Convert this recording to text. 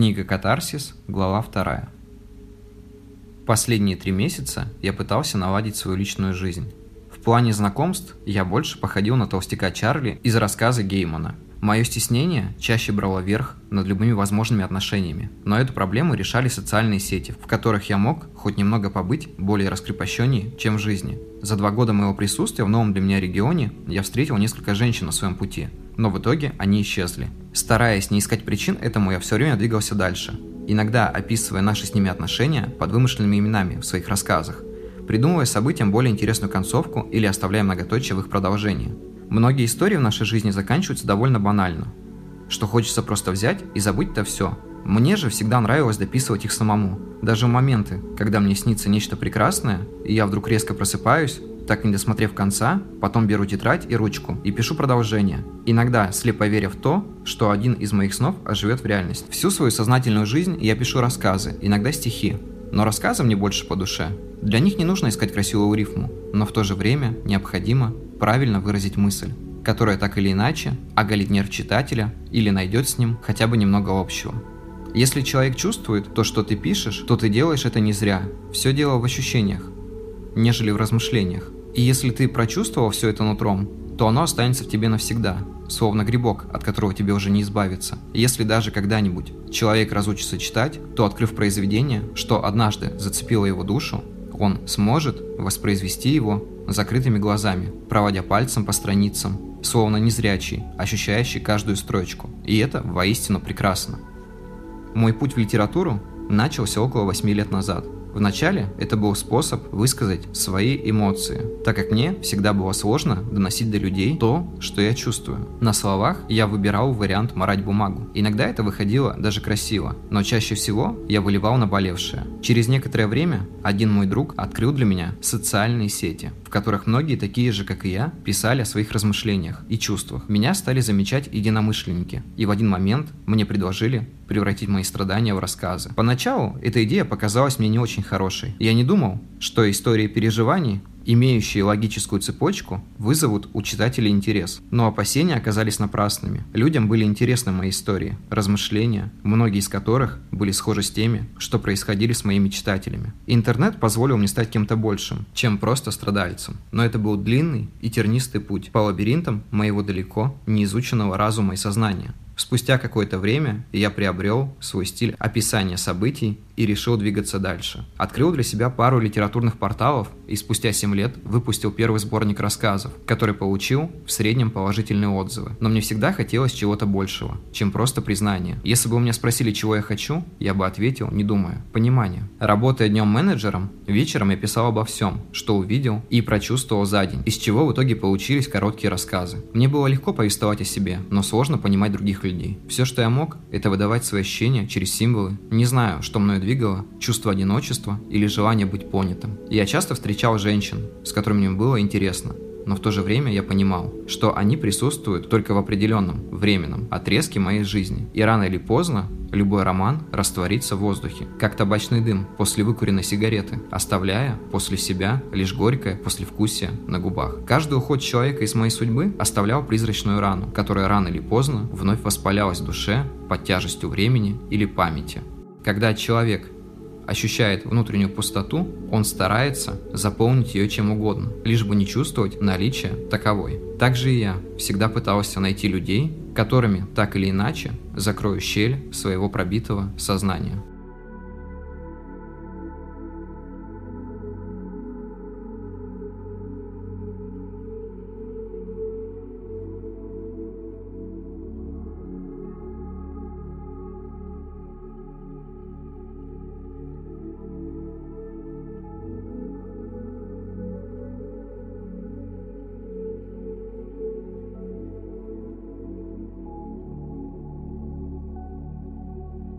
Книга «Катарсис», глава 2. Последние три месяца я пытался наладить свою личную жизнь. В плане знакомств я больше походил на толстяка Чарли из рассказа Геймана. Мое стеснение чаще брало верх над любыми возможными отношениями, но эту проблему решали социальные сети, в которых я мог хоть немного побыть более раскрепощеннее, чем в жизни. За два года моего присутствия в новом для меня регионе я встретил несколько женщин на своем пути, но в итоге они исчезли. Стараясь не искать причин этому, я все время двигался дальше, иногда описывая наши с ними отношения под вымышленными именами в своих рассказах, придумывая событиям более интересную концовку или оставляя многоточие в их продолжении. Многие истории в нашей жизни заканчиваются довольно банально, что хочется просто взять и забыть-то все. Мне же всегда нравилось дописывать их самому. Даже моменты, когда мне снится нечто прекрасное, и я вдруг резко просыпаюсь, так и не досмотрев конца, потом беру тетрадь и ручку и пишу продолжение. Иногда слепо веря в то, что один из моих снов оживет в реальность. Всю свою сознательную жизнь я пишу рассказы, иногда стихи. Но рассказы мне больше по душе. Для них не нужно искать красивую рифму, но в то же время необходимо правильно выразить мысль, которая так или иначе оголит нерв читателя или найдет с ним хотя бы немного общего. Если человек чувствует то, что ты пишешь, то ты делаешь это не зря. Все дело в ощущениях, нежели в размышлениях. И если ты прочувствовал все это нутром, то оно останется в тебе навсегда, словно грибок, от которого тебе уже не избавиться. если даже когда-нибудь человек разучится читать, то, открыв произведение, что однажды зацепило его душу, он сможет воспроизвести его закрытыми глазами, проводя пальцем по страницам, словно незрячий, ощущающий каждую строчку. И это воистину прекрасно. Мой путь в литературу начался около 8 лет назад – Вначале это был способ высказать свои эмоции, так как мне всегда было сложно доносить до людей то, что я чувствую. На словах я выбирал вариант морать бумагу. Иногда это выходило даже красиво, но чаще всего я выливал наболевшее. Через некоторое время один мой друг открыл для меня социальные сети, в которых многие такие же, как и я, писали о своих размышлениях и чувствах. Меня стали замечать единомышленники, и в один момент мне предложили превратить мои страдания в рассказы. Поначалу эта идея показалась мне не очень хорошей. Я не думал, что истории переживаний имеющие логическую цепочку, вызовут у читателей интерес. Но опасения оказались напрасными. Людям были интересны мои истории, размышления, многие из которых были схожи с теми, что происходили с моими читателями. Интернет позволил мне стать кем-то большим, чем просто страдальцем. Но это был длинный и тернистый путь по лабиринтам моего далеко неизученного разума и сознания. Спустя какое-то время я приобрел свой стиль описания событий и решил двигаться дальше. Открыл для себя пару литературных порталов и спустя 7 лет выпустил первый сборник рассказов, который получил в среднем положительные отзывы. Но мне всегда хотелось чего-то большего, чем просто признание. Если бы у меня спросили, чего я хочу, я бы ответил, не думая, понимание. Работая днем менеджером, вечером я писал обо всем, что увидел и прочувствовал за день, из чего в итоге получились короткие рассказы. Мне было легко повествовать о себе, но сложно понимать других людей людей. Все, что я мог, это выдавать свои ощущения через символы. Не знаю, что мною двигало, чувство одиночества или желание быть понятым. Я часто встречал женщин, с которыми мне было интересно, но в то же время я понимал, что они присутствуют только в определенном, временном отрезке моей жизни. И рано или поздно любой роман растворится в воздухе, как табачный дым после выкуренной сигареты, оставляя после себя лишь горькое послевкусие на губах. Каждый уход человека из моей судьбы оставлял призрачную рану, которая рано или поздно вновь воспалялась в душе под тяжестью времени или памяти. Когда человек ощущает внутреннюю пустоту, он старается заполнить ее чем угодно, лишь бы не чувствовать наличие таковой. Также и я всегда пытался найти людей, которыми так или иначе закрою щель своего пробитого сознания.